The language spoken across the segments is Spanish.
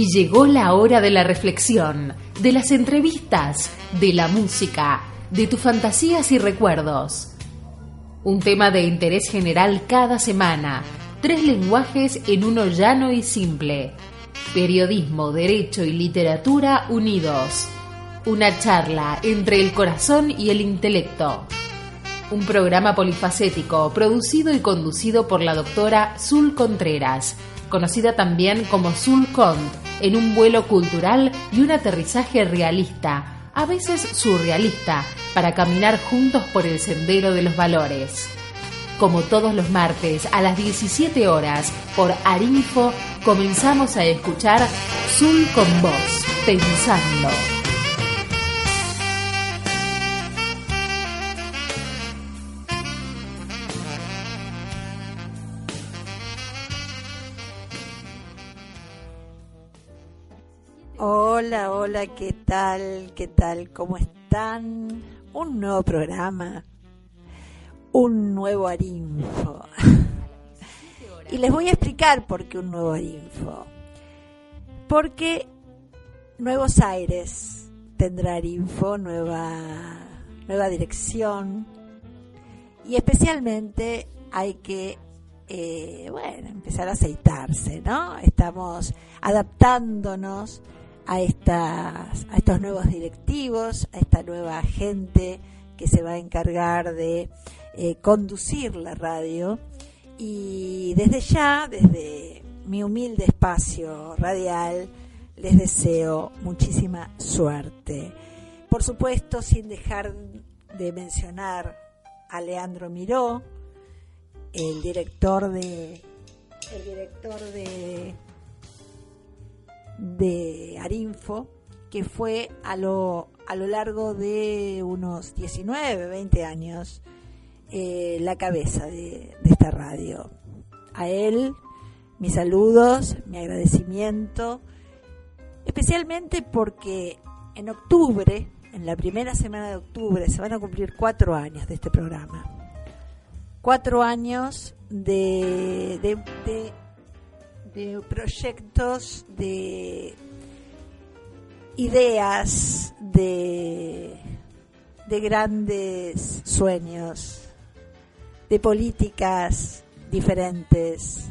Y llegó la hora de la reflexión, de las entrevistas, de la música, de tus fantasías y recuerdos. Un tema de interés general cada semana, tres lenguajes en uno llano y simple. Periodismo, derecho y literatura unidos. Una charla entre el corazón y el intelecto. Un programa polifacético producido y conducido por la doctora Zul Contreras conocida también como Sulcont, en un vuelo cultural y un aterrizaje realista, a veces surrealista, para caminar juntos por el sendero de los valores. Como todos los martes a las 17 horas por Arinfo, comenzamos a escuchar Zul con voz, pensando. Hola, hola, ¿qué tal? ¿Qué tal? ¿Cómo están? Un nuevo programa, un nuevo Arinfo. y les voy a explicar por qué un nuevo Arinfo. Porque Nuevos Aires tendrá Arinfo, nueva, nueva dirección. Y especialmente hay que eh, bueno, empezar a aceitarse, ¿no? Estamos adaptándonos a, estas, a estos nuevos directivos, a esta nueva gente que se va a encargar de eh, conducir la radio. Y desde ya, desde mi humilde espacio radial, les deseo muchísima suerte. Por supuesto, sin dejar de mencionar a Leandro Miró, el director de el director de de Arinfo, que fue a lo, a lo largo de unos 19, 20 años eh, la cabeza de, esta radio. A él, mis saludos, mi agradecimiento, especialmente porque en octubre, en la primera semana de octubre, se van a cumplir cuatro años de este programa. Cuatro años de de proyectos, de ideas, de, de grandes sueños, de políticas diferentes,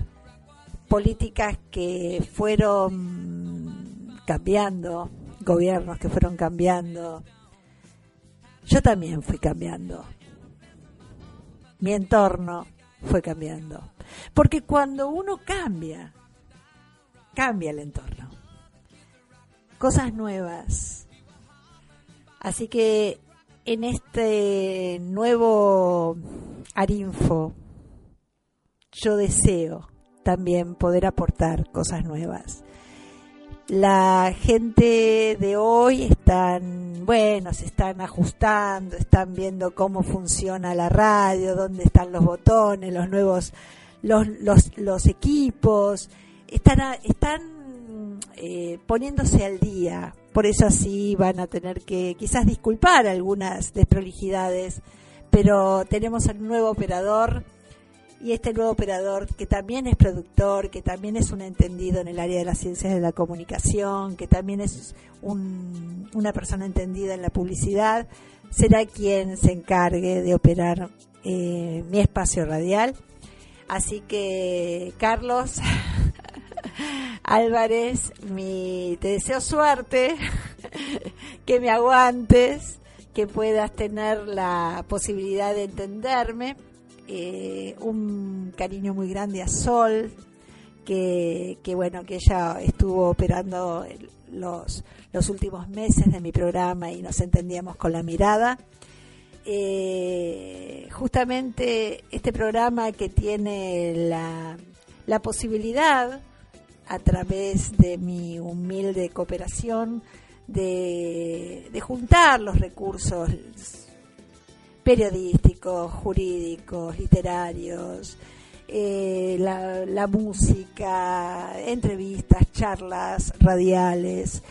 políticas que fueron cambiando, gobiernos que fueron cambiando. Yo también fui cambiando. Mi entorno fue cambiando. Porque cuando uno cambia, cambia el entorno. Cosas nuevas. Así que en este nuevo Arinfo, yo deseo también poder aportar cosas nuevas. La gente de hoy están, bueno, se están ajustando, están viendo cómo funciona la radio, dónde están los botones, los nuevos, los, los, los equipos, están, están eh, poniéndose al día. Por eso así van a tener que quizás disculpar algunas desprolijidades, pero tenemos un nuevo operador y este nuevo operador que también es productor, que también es un entendido en el área de las ciencias de la comunicación, que también es una persona entendida en la publicidad, será quien se encargue de operar eh, mi espacio radial. Así que, Carlos Álvarez, mi, te deseo suerte, que me aguantes, que puedas tener la posibilidad de entenderme eh, un cariño muy grande a Sol, que, bueno, que ella estuvo operando los, los últimos meses de mi programa y nos entendíamos con la mirada. Eh, justamente este programa que tiene la, la posibilidad, a través de mi humilde cooperación, de, juntar los recursos periodísticos, jurídicos, literarios, eh, la, música, entrevistas, charlas radiales,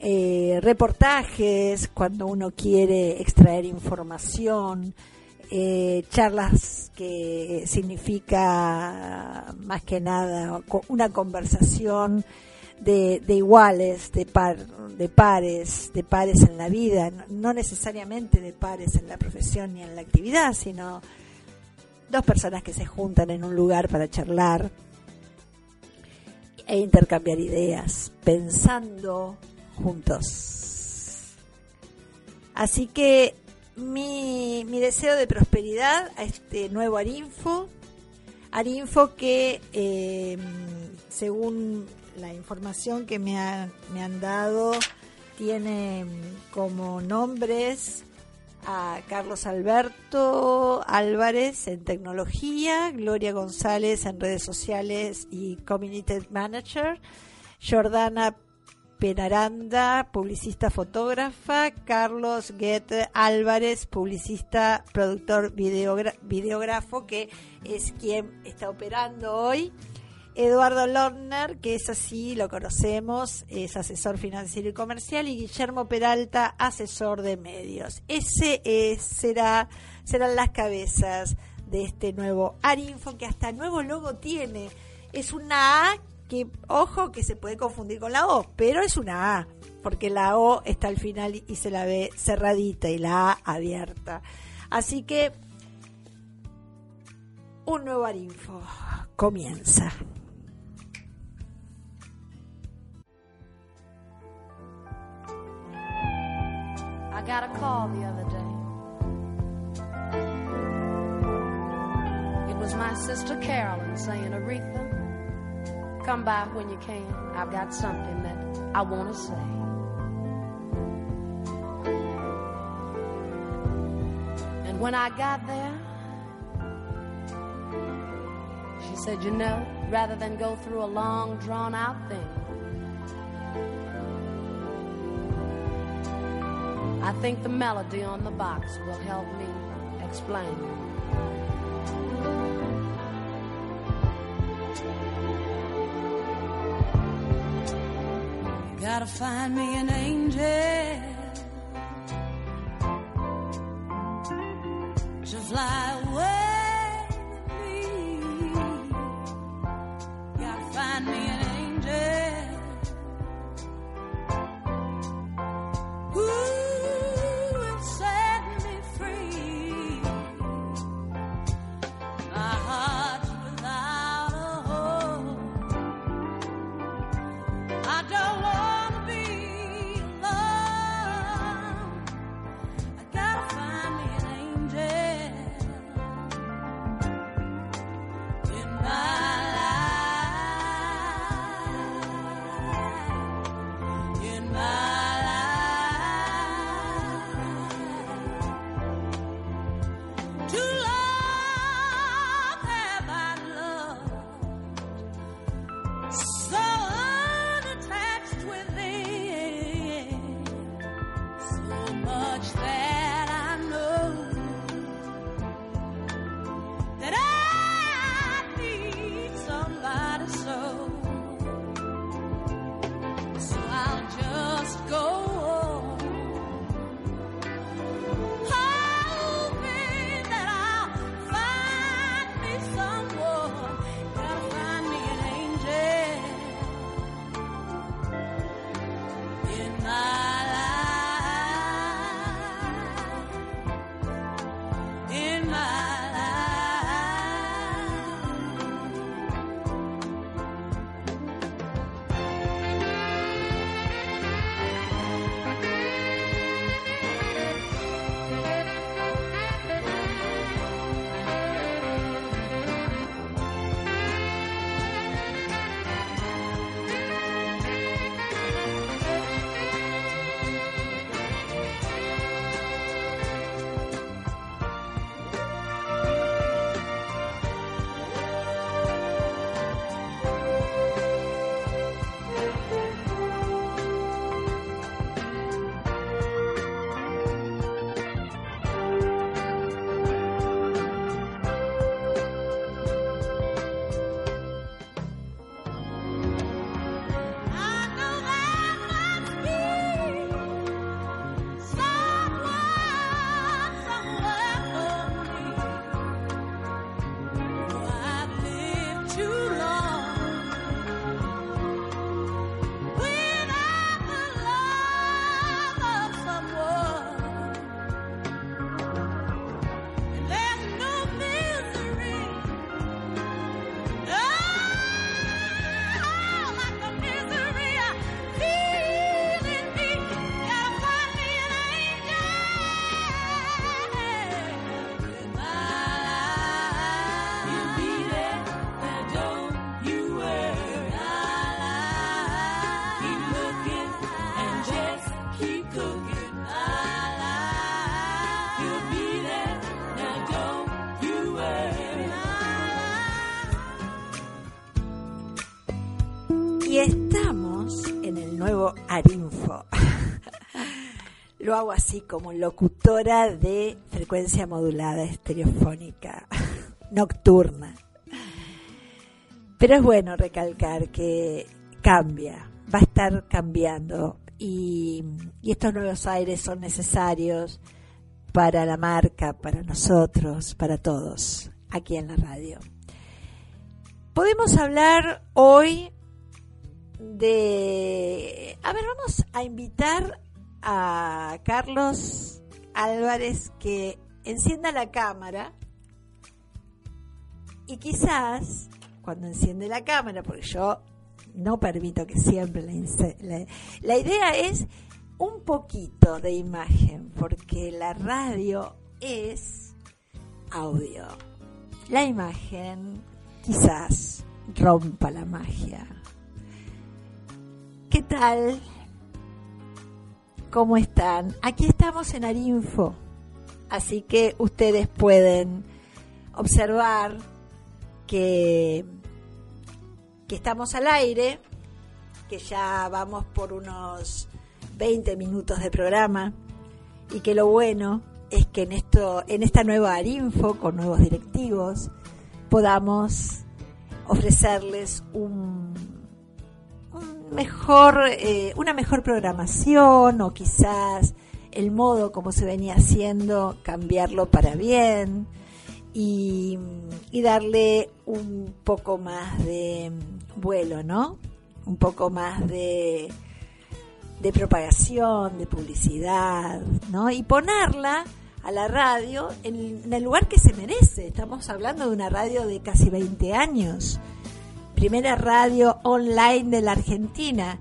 eh, reportajes cuando uno quiere extraer información, eh, charlas que significa más que nada una conversación de, iguales, de, par, de pares, de pares en la vida, no necesariamente de pares en la profesión ni en la actividad, sino dos personas que se juntan en un lugar para charlar e intercambiar ideas, pensando juntos. Así que mi, mi deseo de prosperidad a este nuevo Arinfo, Arinfo que eh, según la información que me, me han dado tiene como nombres a Carlos Alberto Álvarez en tecnología, Gloria González en redes sociales y community manager, Jordana Penaranda, publicista fotógrafa, Carlos Goethe Álvarez, publicista, productor, videógrafo, que es quien está operando hoy. Eduardo Lorner, que es así, lo conocemos, es asesor financiero y comercial, y Guillermo Peralta, asesor de medios. Ese será, serán las cabezas de este nuevo Arinfo, que hasta nuevo logo tiene. Es una A que, ojo, que se puede confundir con la O, pero es una A, porque la O está al final y se la ve cerradita y la A abierta. Así que un nuevo Arinfo comienza. I got a call the other day. Carolyn Aretha, come by when you can. I've got something that I want to say. And when I got there, she said, You know, rather than go through a long, drawn out thing, I think the melody on the box will help me explain. Gotta find me an angel Lo hago así como locutora de frecuencia modulada estereofónica nocturna. Pero es bueno recalcar que cambia, va a estar cambiando y, y estos nuevos aires son necesarios para la marca, para nosotros, para todos, aquí en la radio. Podemos hablar hoy de... A ver, vamos a invitar a Carlos Álvarez que encienda la cámara y quizás cuando enciende la cámara, porque yo no permito que siempre la, la, idea es un poquito de imagen, porque la radio es audio. La imagen quizás rompa la magia. ¿Qué tal? ¿Cómo están? Aquí estamos en Arinfo, así que ustedes pueden observar que, que estamos al aire, que ya vamos por unos 20 minutos de programa y que lo bueno es que en esto en esta nueva Arinfo con nuevos directivos podamos ofrecerles un, mejor eh, una mejor programación o quizás el modo como se venía haciendo cambiarlo para bien y, darle un poco más de vuelo, ¿no? Un poco más de, de propagación, de publicidad, ¿no? Y ponerla a la radio en, el lugar que se merece. Estamos hablando de una radio de casi 20 años. Primera radio online de la Argentina.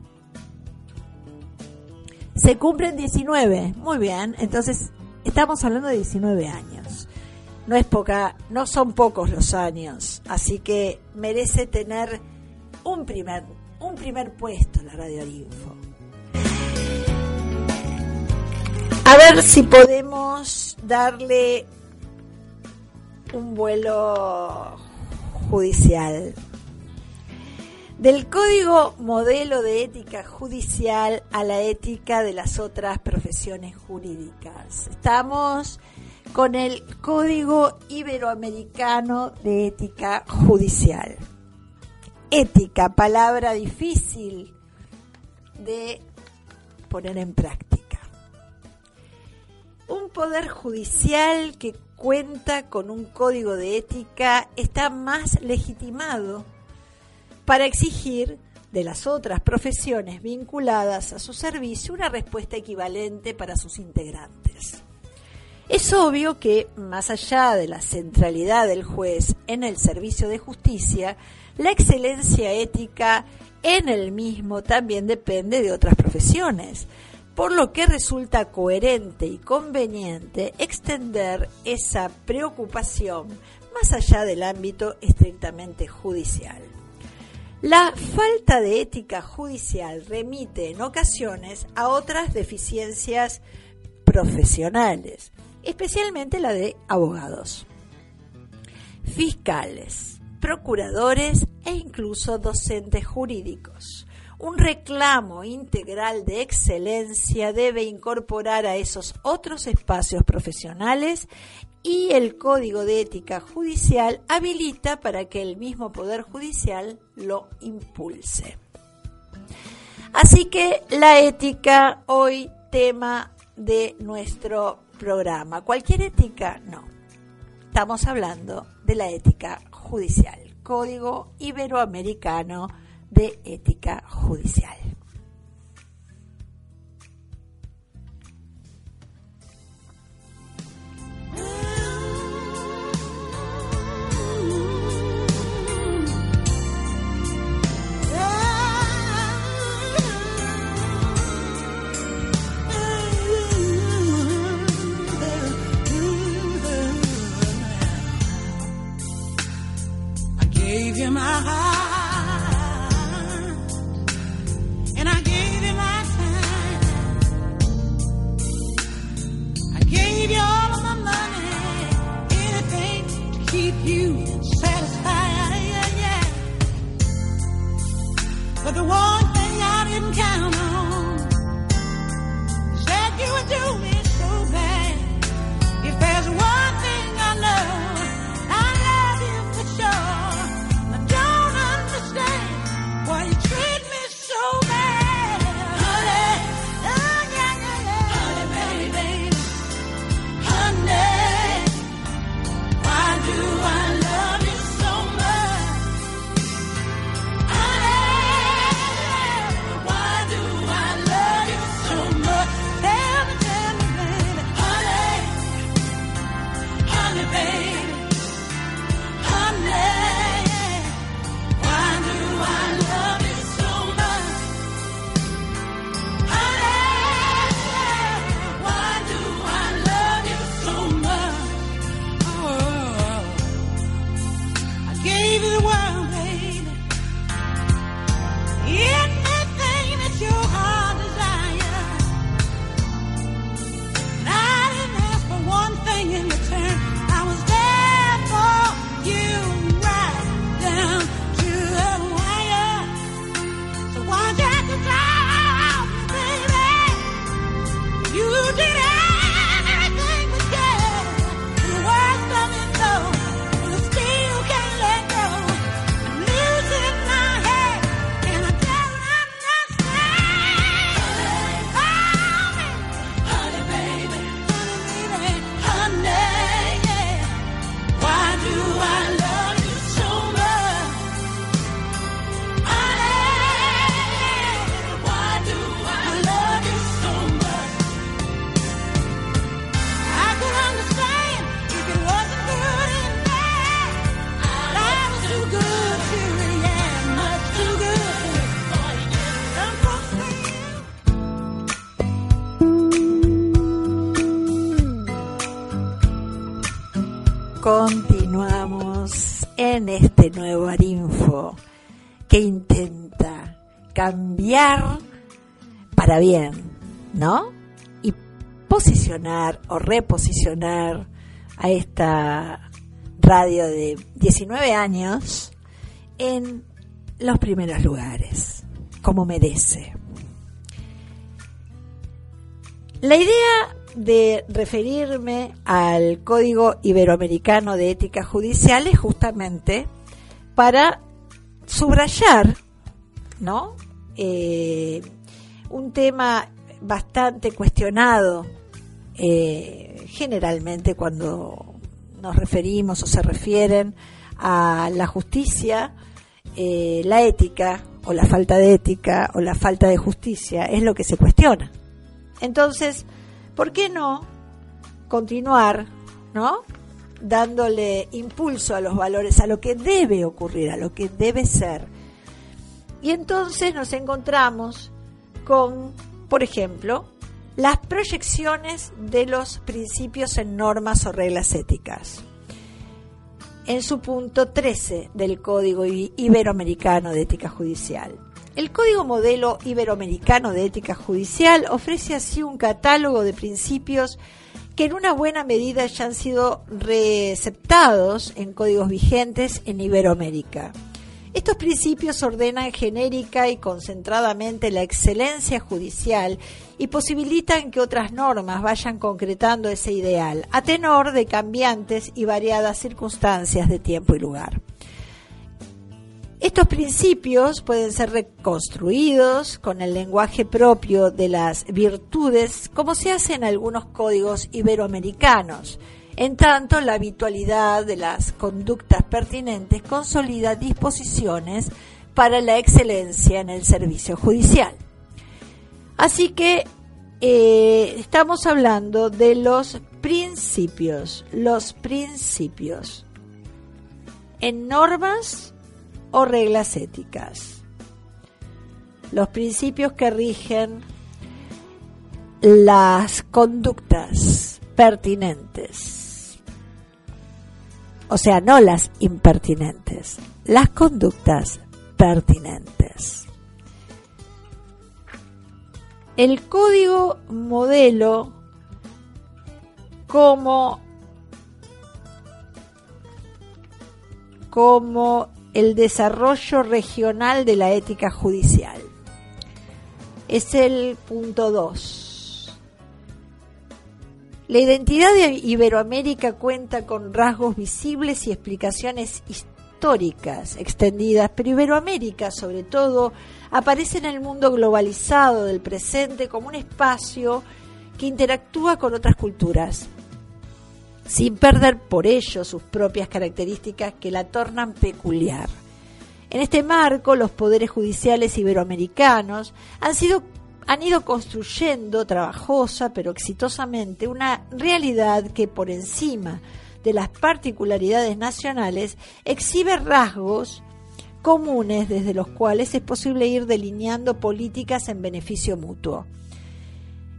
Se cumplen 19. Muy bien. Entonces, estamos hablando de 19 años no es poca, no son pocos los años, así que merece tener un primer, un primer puesto la Radio Info. A ver si podemos darle un vuelo judicial. Del código modelo de ética judicial a la ética de las otras profesiones jurídicas. Estamos con el Código Iberoamericano de Ética Judicial. Ética, palabra difícil de poner en práctica. Un poder judicial que cuenta con un código de ética está más legitimado para exigir de las otras profesiones vinculadas a su servicio una respuesta equivalente para sus integrantes. Es obvio que, más allá de la centralidad del juez en el servicio de justicia, la excelencia ética en el mismo también depende de otras profesiones, por lo que resulta coherente y conveniente extender esa preocupación más allá del ámbito estrictamente judicial. La falta de ética judicial remite en ocasiones a otras deficiencias profesionales, especialmente la de abogados, fiscales, procuradores e incluso docentes jurídicos. Un reclamo integral de excelencia debe incorporar a esos otros espacios profesionales y el Código de Ética Judicial habilita para que el mismo Poder Judicial lo impulse. Así que la ética hoy tema de nuestro programa. Cualquier ética, no. Estamos hablando de la ética judicial, Código Iberoamericano de Ética Judicial. gave you my heart, and I gave you my time. I gave you all of my money, anything to keep you satisfied. But the one thing I didn't count on is that you would do me. Para bien, ¿no? Y posicionar o reposicionar a esta radio de 19 años en los primeros lugares, como merece. La idea de referirme al Código Iberoamericano de Ética Judicial es justamente para subrayar, ¿no? Eh, un tema bastante cuestionado eh, generalmente cuando nos referimos o se refieren a la justicia, eh, la ética o la falta de ética o la falta de justicia es lo que se cuestiona. Entonces, ¿por qué no continuar, ¿no? dándole impulso a los valores, a lo que debe ocurrir, a lo que debe ser. Y entonces nos encontramos con, por ejemplo, las proyecciones de los principios en normas o reglas éticas. En su punto 13 del Código Iberoamericano de Ética Judicial. El Código Modelo Iberoamericano de Ética Judicial ofrece así un catálogo de principios que en una buena medida ya han sido receptados en códigos vigentes en Iberoamérica. Estos principios ordenan genérica y concentradamente la excelencia judicial y posibilitan que otras normas vayan concretando ese ideal, a tenor de cambiantes y variadas circunstancias de tiempo y lugar. Estos principios pueden ser reconstruidos con el lenguaje propio de las virtudes, como se hace en algunos códigos iberoamericanos. En tanto, la habitualidad de las conductas pertinentes consolida disposiciones para la excelencia en el servicio judicial. Así que eh, estamos hablando de los principios, los principios en normas o reglas éticas. Los principios que rigen las conductas pertinentes. O sea, no las impertinentes, las conductas pertinentes. El código modelo como como el desarrollo regional de la ética judicial. Es el punto 2. La identidad de Iberoamérica cuenta con rasgos visibles y explicaciones históricas extendidas, pero Iberoamérica sobre todo aparece en el mundo globalizado del presente como un espacio que interactúa con otras culturas sin perder por ello sus propias características que la tornan peculiar. En este marco, los poderes judiciales iberoamericanos han sido han ido construyendo trabajosa pero exitosamente una realidad que por encima de las particularidades nacionales exhibe rasgos comunes desde los cuales es posible ir delineando políticas en beneficio mutuo.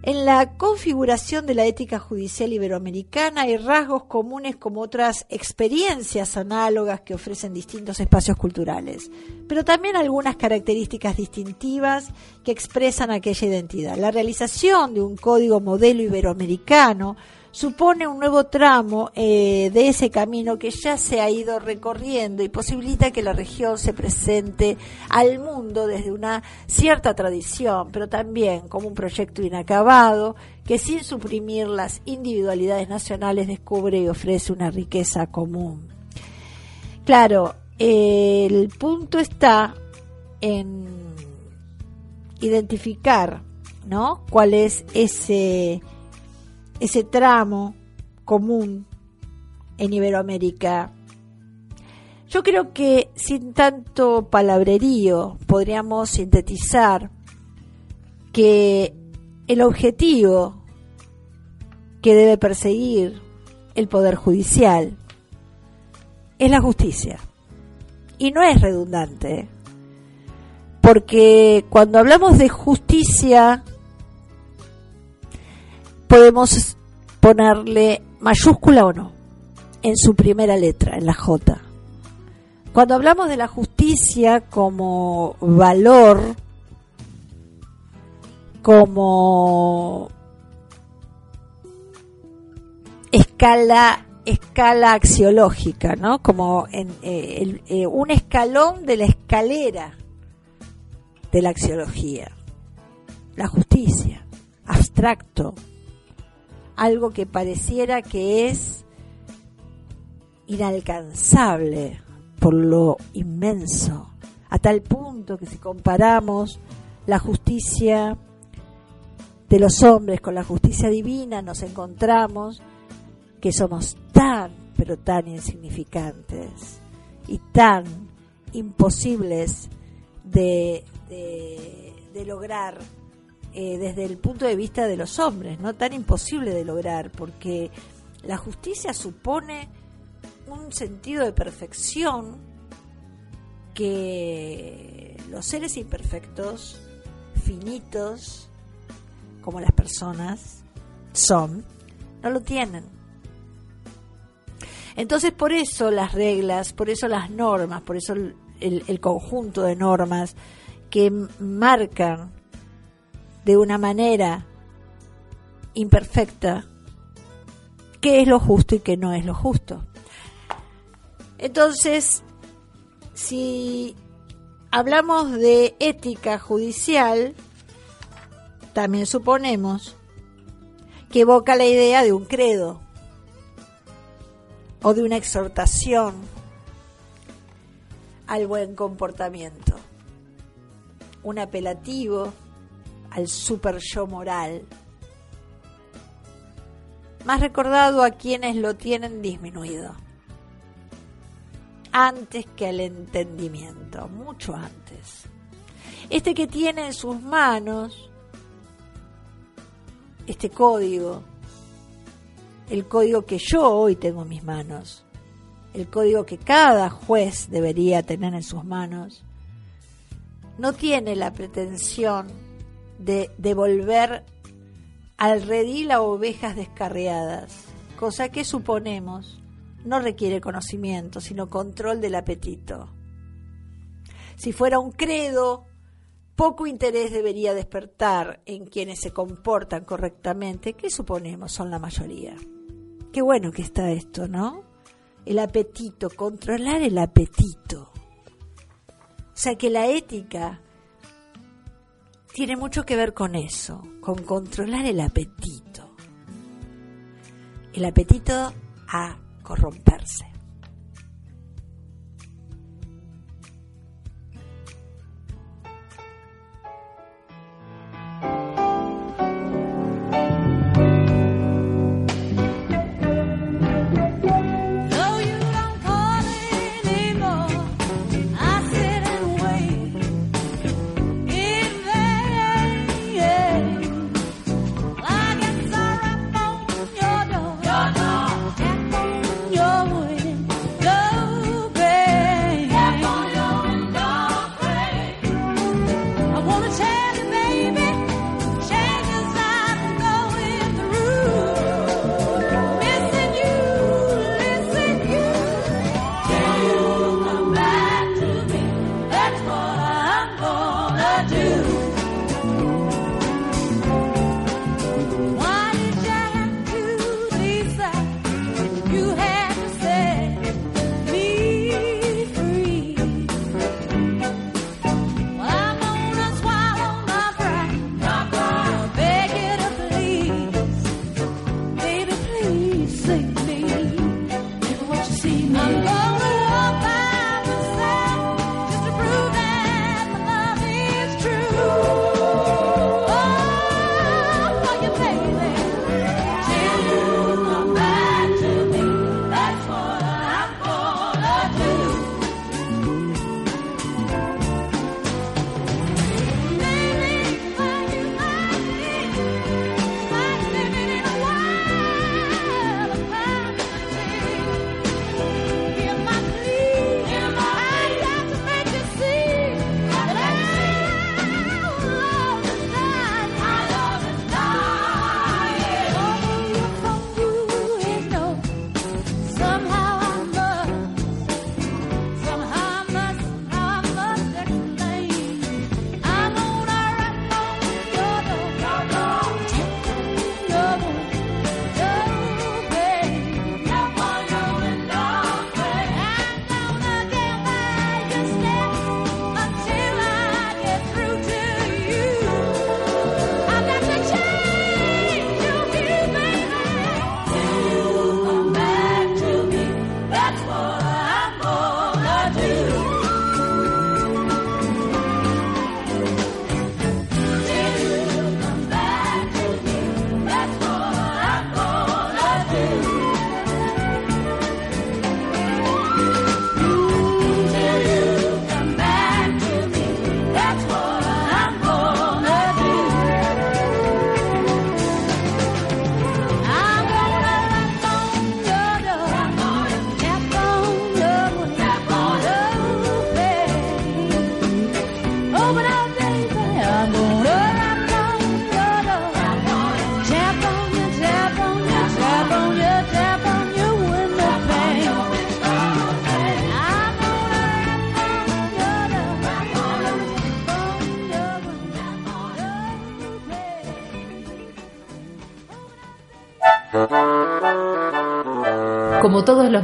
En la configuración de la ética judicial iberoamericana hay rasgos comunes como otras experiencias análogas que ofrecen distintos espacios culturales, pero también algunas características distintivas que expresan aquella identidad. La realización de un código modelo iberoamericano supone un nuevo tramo eh, de ese camino que ya se ha ido recorriendo y posibilita que la región se presente al mundo desde una cierta tradición, pero también como un proyecto inacabado que sin suprimir las individualidades nacionales descubre y ofrece una riqueza común. Claro, el punto está en identificar, ¿no? ¿Cuál es ese ese tramo común en Iberoamérica. Yo creo que sin tanto palabrerío podríamos sintetizar que el objetivo que debe perseguir el Poder Judicial es la justicia. Y no es redundante, porque cuando hablamos de justicia podemos ponerle mayúscula o no en su primera letra, en la J. Cuando hablamos de la justicia como valor, como escala escala axiológica, ¿no? Como eh, eh, un escalón de la escalera de la axiología. La justicia, abstracto, algo que pareciera que es inalcanzable por lo inmenso, a tal punto que si comparamos la justicia de los hombres con la justicia divina, nos encontramos que somos tan, pero tan insignificantes y tan imposibles de, de, lograr eh, desde el punto de vista de los hombres, no tan imposible de lograr, porque la justicia supone un sentido de perfección que los seres imperfectos, finitos, como las personas son, no lo tienen. Entonces por eso las reglas, por eso las normas, por eso el conjunto de normas que marcan de una manera imperfecta qué es lo justo y qué no es lo justo. Entonces, si hablamos de ética judicial, también suponemos que evoca la idea de un credo o de una exhortación al buen comportamiento, un apelativo al super yo moral, más recordado a quienes lo tienen disminuido, antes que al entendimiento, mucho antes. Este que tiene en sus manos este código, el código que yo hoy tengo en mis manos, el código que cada juez debería tener en sus manos, no tiene la pretensión de devolver al redil a ovejas descarriadas, cosa que suponemos no requiere conocimiento, sino control del apetito. Si fuera un credo, poco interés debería despertar en quienes se comportan correctamente, que suponemos son la mayoría. Qué bueno que está esto, ¿no? El apetito, controlar el apetito. O sea que la ética tiene mucho que ver con eso, con controlar el apetito. El apetito a corromperse.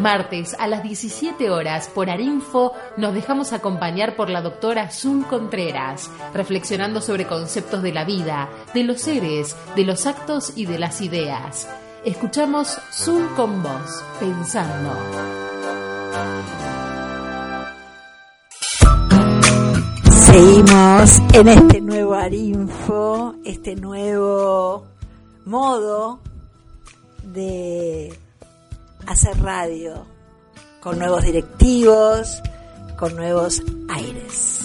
Martes a las 17 horas por Arinfo nos dejamos acompañar por la doctora Zul Contreras, reflexionando sobre conceptos de la vida, de los seres, de los actos y de las ideas. Escuchamos Zoom con vos, pensando. Seguimos en este nuevo Arinfo, este nuevo modo de hacer radio con nuevos directivos, con nuevos aires.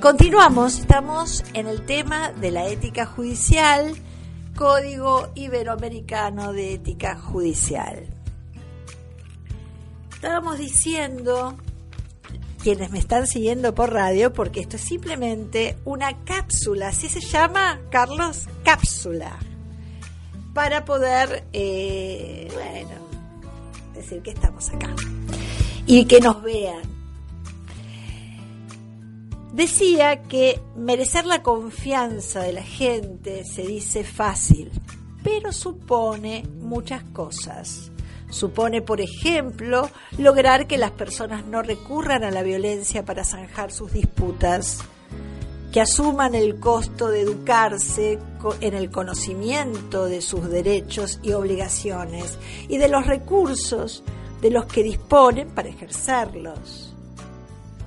Continuamos, estamos en el tema de la ética judicial, Código Iberoamericano de Ética Judicial. Estábamos diciendo, quienes me están siguiendo por radio, porque esto es simplemente una cápsula, así se llama, Carlos, cápsula, para poder, eh, bueno, decir que estamos acá y que nos vean. Decía que merecer la confianza de la gente se dice fácil, pero supone muchas cosas. Supone, por ejemplo, lograr que las personas no recurran a la violencia para zanjar sus disputas, que asuman el costo de educarse en el conocimiento de sus derechos y obligaciones y de los recursos de los que disponen para ejercerlos.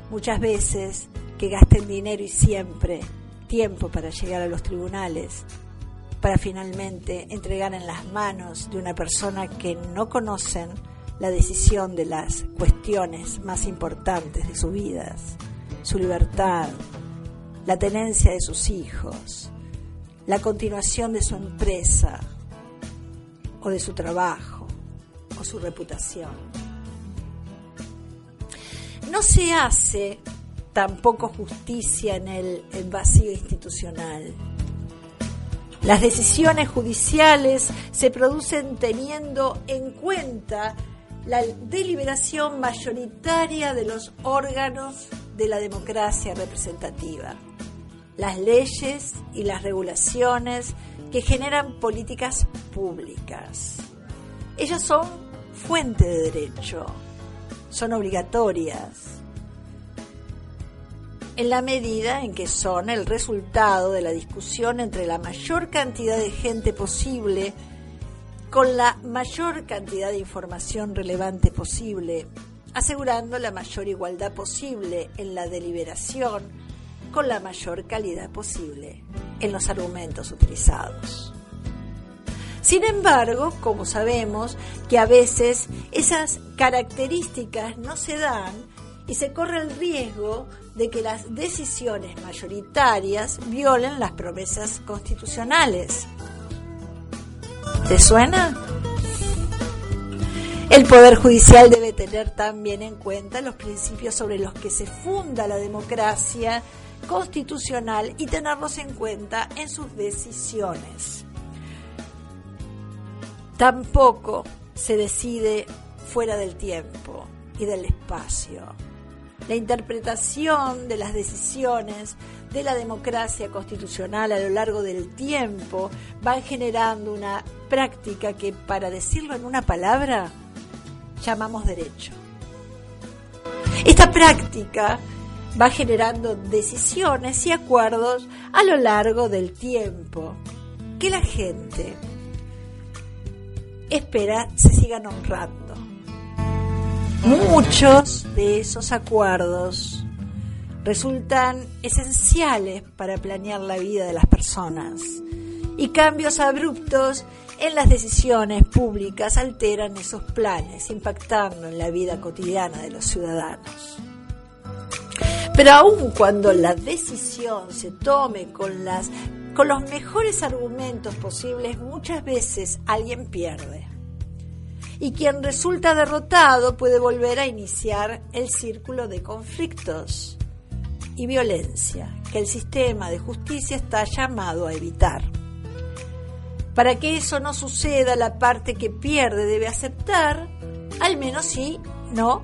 Muchas veces que gasten dinero y siempre tiempo para llegar a los tribunales para finalmente entregar en las manos de una persona que no conocen la decisión de las cuestiones más importantes de sus vidas, su libertad, la tenencia de sus hijos, la continuación de su empresa o de su trabajo o su reputación. No se hace tampoco justicia en el, vacío institucional las decisiones judiciales se producen teniendo en cuenta la deliberación mayoritaria de los órganos de la democracia representativa, las leyes y las regulaciones que generan políticas públicas. Ellas son fuente de derecho, son obligatorias, en la medida en que son el resultado de la discusión entre la mayor cantidad de gente posible con la mayor cantidad de información relevante posible, asegurando la mayor igualdad posible en la deliberación con la mayor calidad posible en los argumentos utilizados. Sin embargo, como sabemos que a veces esas características no se dan y se corre el riesgo de que las decisiones mayoritarias violen las promesas constitucionales. ¿Te suena? El Poder Judicial debe tener también en cuenta los principios sobre los que se funda la democracia constitucional y tenerlos en cuenta en sus decisiones. Tampoco se decide fuera del tiempo y del espacio la interpretación de las decisiones de la democracia constitucional a lo largo del tiempo van generando una práctica que, para decirlo en una palabra, llamamos derecho. Esta práctica va generando decisiones y acuerdos a lo largo del tiempo que la gente espera se sigan honrando Muchos de esos acuerdos resultan esenciales para planear la vida de las personas y cambios abruptos en las decisiones públicas alteran esos planes, impactando en la vida cotidiana de los ciudadanos. Pero aun cuando la decisión se tome con, las, con los mejores argumentos posibles, muchas veces alguien pierde y quien resulta derrotado puede volver a iniciar el círculo de conflictos y violencia que el sistema de justicia está llamado a evitar. Para que eso no suceda, la parte que pierde debe aceptar, al menos si no,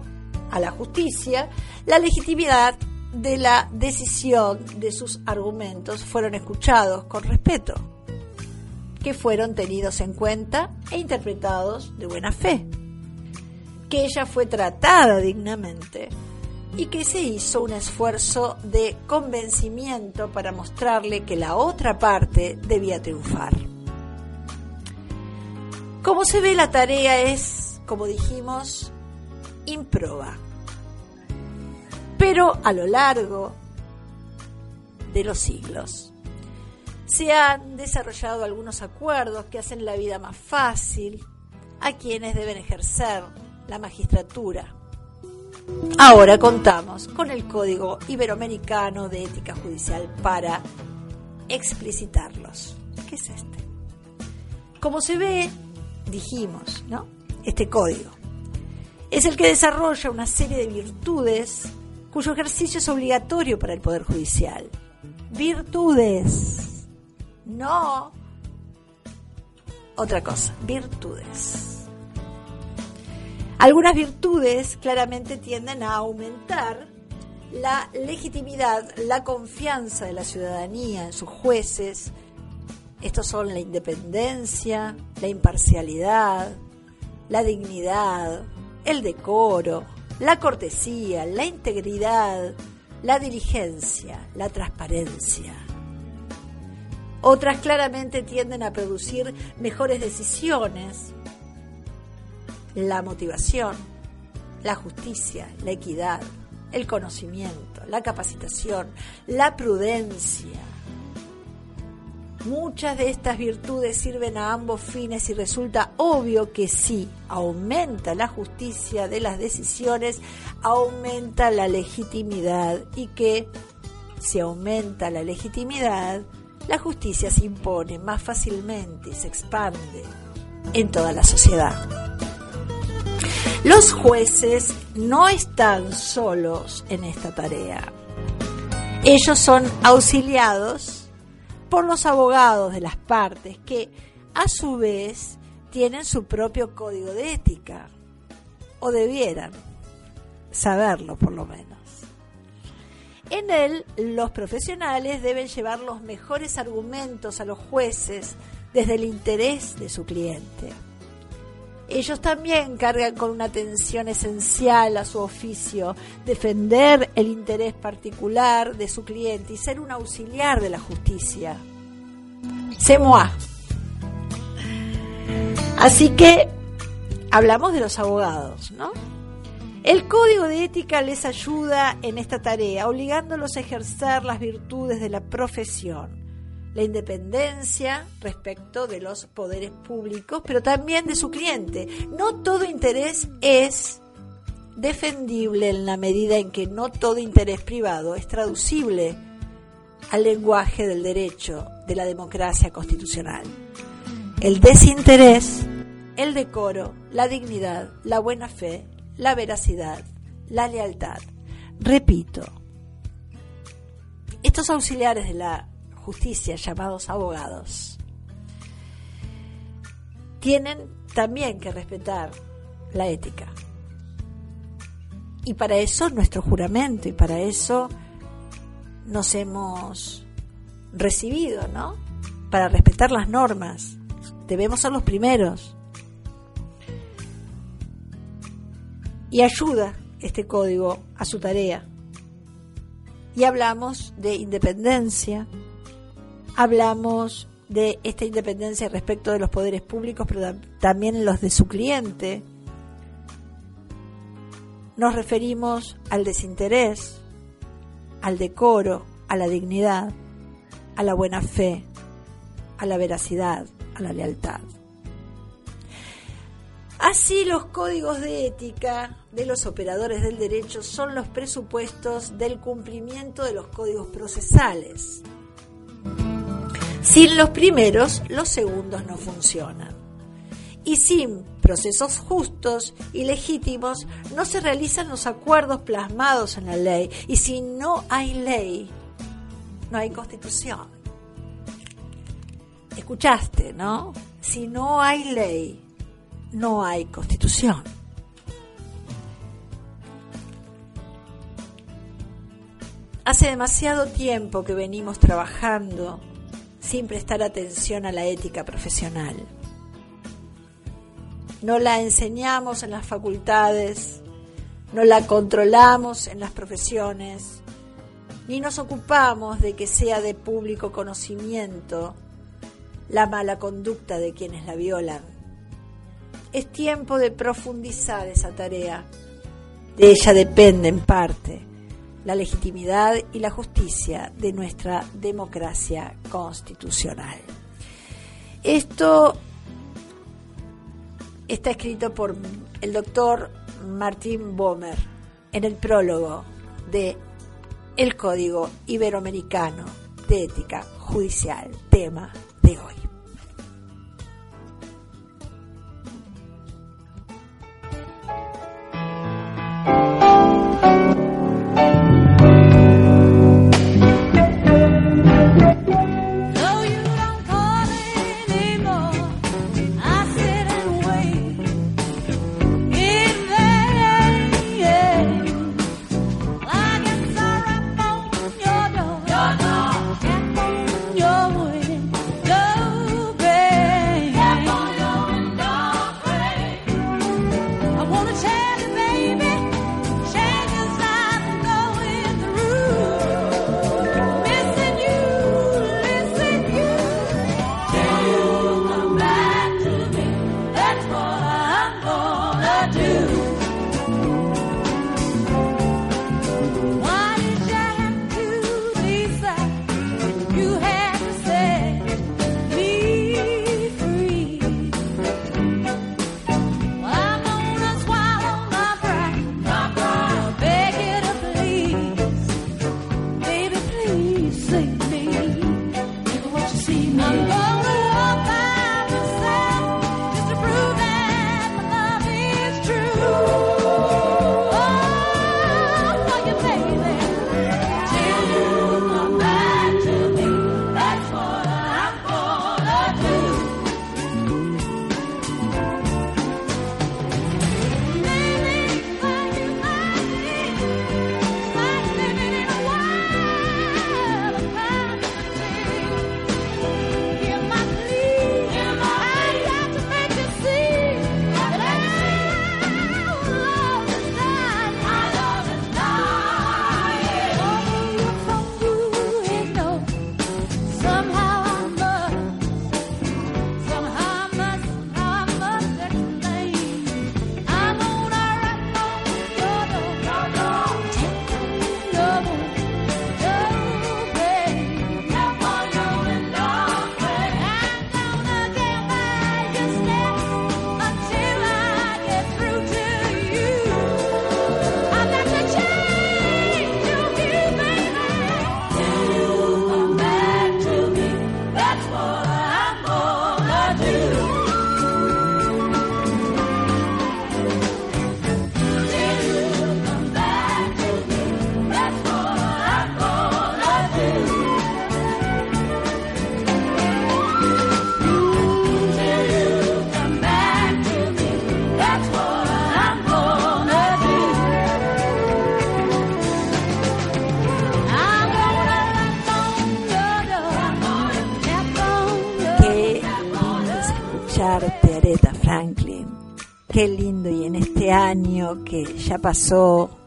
a la justicia, la legitimidad de la decisión de sus argumentos fueron escuchados con respeto que fueron tenidos en cuenta e interpretados de buena fe, que ella fue tratada dignamente y que se hizo un esfuerzo de convencimiento para mostrarle que la otra parte debía triunfar. Como se ve, la tarea es, como dijimos, improba. Pero a lo largo de los siglos se han desarrollado algunos acuerdos que hacen la vida más fácil a quienes deben ejercer la magistratura. Ahora contamos con el Código Iberoamericano de Ética Judicial para explicitarlos. ¿Qué es este? Como se ve, dijimos, ¿no? Este código es el que desarrolla una serie de virtudes cuyo ejercicio es obligatorio para el Poder Judicial. Virtudes no otra cosa, virtudes. Algunas virtudes claramente tienden a aumentar la legitimidad, la confianza de la ciudadanía en sus jueces. Estos son la independencia, la imparcialidad, la dignidad, el decoro, la cortesía, la integridad, la diligencia, la transparencia. Otras claramente tienden a producir mejores decisiones, la motivación, la justicia, la equidad, el conocimiento, la capacitación, la prudencia. Muchas de estas virtudes sirven a ambos fines y resulta obvio que si aumenta la justicia de las decisiones, aumenta la legitimidad y que si aumenta la legitimidad, la justicia se impone más fácilmente y se expande en toda la sociedad. Los jueces no están solos en esta tarea. Ellos son auxiliados por los abogados de las partes que a su vez tienen su propio código de ética o debieran saberlo por lo menos. En él los profesionales deben llevar los mejores argumentos a los jueces desde el interés de su cliente ellos también cargan con una atención esencial a su oficio, defender el interés particular de su cliente y ser un auxiliar de la justicia. C'est. Así que hablamos de los abogados, ¿no? El código de ética les ayuda en esta tarea, obligándolos a ejercer las virtudes de la profesión la independencia respecto de los poderes públicos, pero también de su cliente. No todo interés es defendible en la medida en que no todo interés privado es traducible al lenguaje del derecho de la democracia constitucional. El desinterés, el decoro, la dignidad, la buena fe, la veracidad, la lealtad. Repito, estos auxiliares de la justicia llamados abogados, tienen también que respetar la ética. Y para eso nuestro juramento y para eso nos hemos recibido, ¿no? Para respetar las normas. Debemos ser los primeros. Y ayuda este código a su tarea. Y hablamos de independencia, hablamos de esta independencia respecto de los poderes públicos, pero también los de su cliente. Nos referimos al desinterés, al decoro, a la dignidad, a la buena fe, a la veracidad, a la lealtad. Así los códigos de ética de los operadores del derecho son los presupuestos del cumplimiento de los códigos procesales sin los primeros, los segundos no funcionan. Y sin procesos justos y legítimos no se realizan los acuerdos plasmados en la ley. Y si no hay ley, no hay constitución. Escuchaste, ¿no? Si no hay ley, no hay constitución. Hace demasiado tiempo que venimos trabajando sin prestar atención a la ética profesional. No la enseñamos en las facultades, no la controlamos en las profesiones, ni nos ocupamos de que sea de público conocimiento la mala conducta de quienes la violan. Es tiempo de profundizar esa tarea. De ella depende en parte la legitimidad y la justicia de nuestra democracia constitucional. Esto está escrito por el doctor Martín Bomer en el prólogo de El Código Iberoamericano de Ética Judicial, tema de hoy. Ya pasó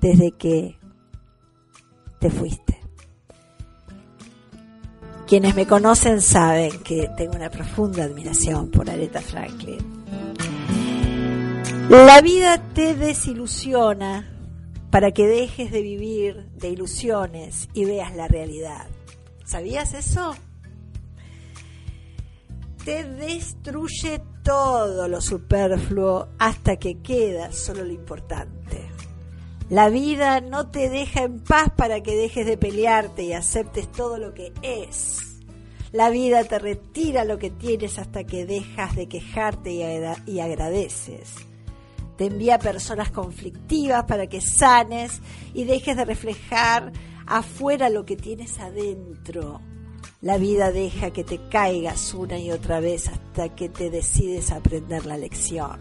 desde que te fuiste. Quienes me conocen saben que tengo una profunda admiración por Aretha Franklin. La vida te desilusiona para que dejes de vivir de ilusiones y veas la realidad. ¿Sabías eso? Te destruye todo lo superfluo hasta que queda solo lo importante. La vida no te deja en paz para que dejes de pelearte y aceptes todo lo que es. La vida te retira lo que tienes hasta que dejas de quejarte y, agradeces. Te envía personas conflictivas para que sanes y dejes de reflejar afuera lo que tienes adentro. La vida deja que te caigas una y otra vez hasta que te decides aprender la lección.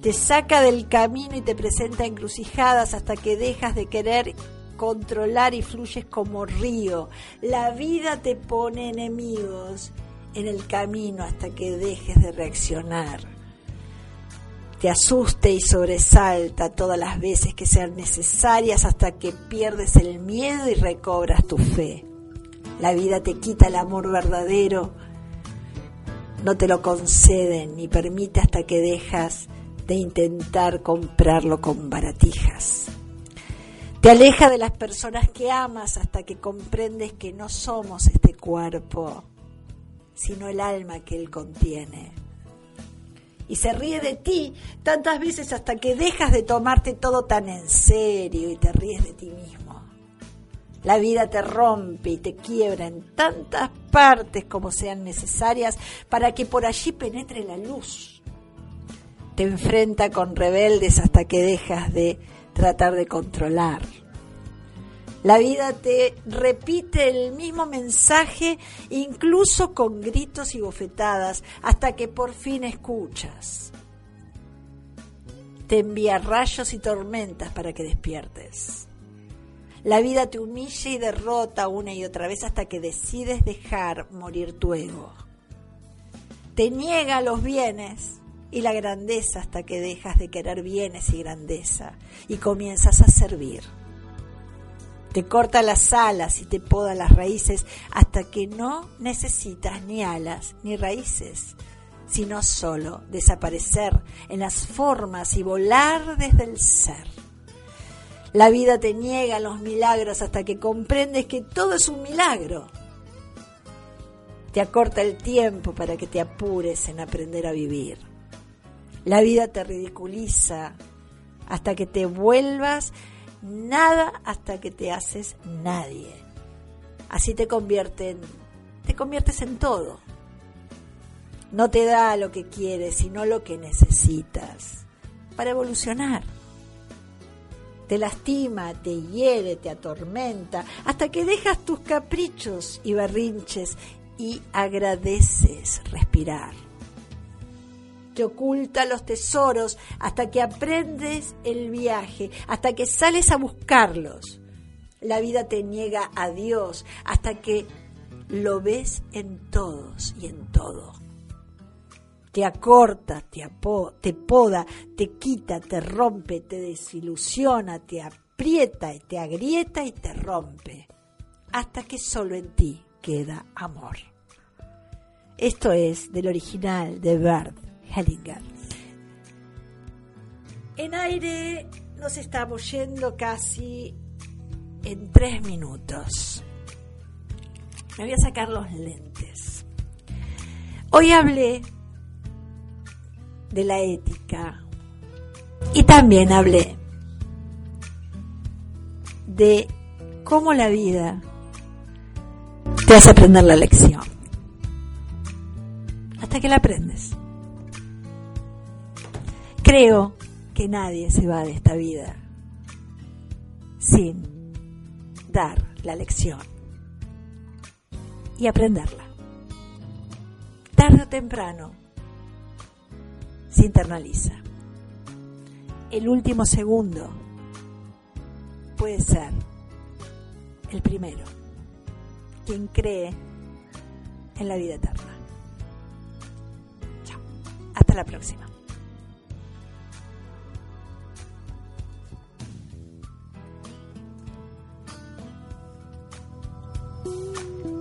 Te saca del camino y te presenta encrucijadas hasta que dejas de querer controlar y fluyes como río. La vida te pone enemigos en el camino hasta que dejes de reaccionar te asuste y sobresalta todas las veces que sean necesarias hasta que pierdes el miedo y recobras tu fe. La vida te quita el amor verdadero, no te lo concede ni permite hasta que dejas de intentar comprarlo con baratijas. Te aleja de las personas que amas hasta que comprendes que no somos este cuerpo, sino el alma que él contiene y se ríe de ti tantas veces hasta que dejas de tomarte todo tan en serio y te ríes de ti mismo. La vida te rompe y te quiebra en tantas partes como sean necesarias para que por allí penetre la luz. Te enfrenta con rebeldes hasta que dejas de tratar de controlar la vida te repite el mismo mensaje, incluso con gritos y bofetadas, hasta que por fin escuchas. Te envía rayos y tormentas para que despiertes. La vida te humilla y derrota una y otra vez hasta que decides dejar morir tu ego. Te niega los bienes y la grandeza hasta que dejas de querer bienes y grandeza y comienzas a servir te corta las alas y te poda las raíces hasta que no necesitas ni alas ni raíces, sino solo desaparecer en las formas y volar desde el ser. La vida te niega los milagros hasta que comprendes que todo es un milagro. Te acorta el tiempo para que te apures en aprender a vivir. La vida te ridiculiza hasta que te vuelvas nada hasta que te haces nadie. Así te convierten, te conviertes en todo. No te da lo que quieres, sino lo que necesitas para evolucionar. Te lastima, te hiere, te atormenta, hasta que dejas tus caprichos y berrinches y agradeces respirar te oculta los tesoros hasta que aprendes el viaje, hasta que sales a buscarlos. La vida te niega a Dios hasta que lo ves en todos y en todo. Te acorta, te, te poda, te quita, te rompe, te desilusiona, te aprieta, y te agrieta y te rompe, hasta que solo en ti queda amor. Esto es del original de Bird Hellinger. En aire nos estamos yendo casi en tres minutos. Me voy a sacar los lentes. Hoy hablé de la ética y también hablé de cómo la vida te hace aprender la lección. Hasta que la aprendes. Creo que nadie se va de esta vida sin dar la lección y aprenderla. Tarde o temprano se internaliza. El último segundo puede ser el primero, quien cree en la vida eterna. la próxima. Ooh.